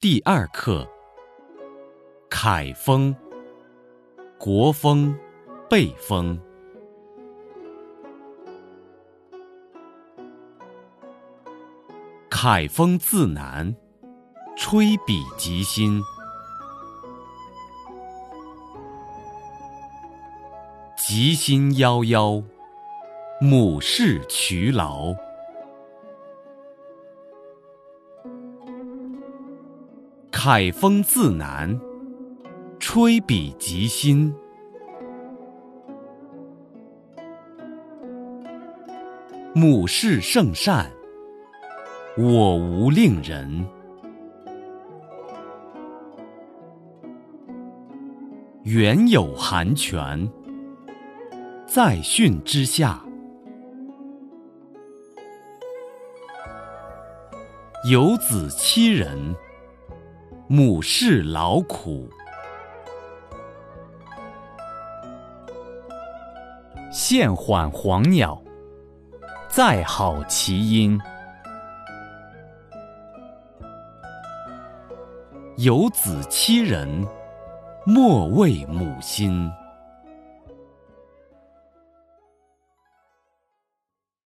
第二课：凯风、国风、背风。凯风自南，吹彼即心。吉心夭夭，母事渠劳。凯风自南，吹彼即心。母氏圣善，我无令人。原有寒泉，在训之下。有子七人。母事劳苦，现缓黄鸟，再好其音。有子七人，莫为母心。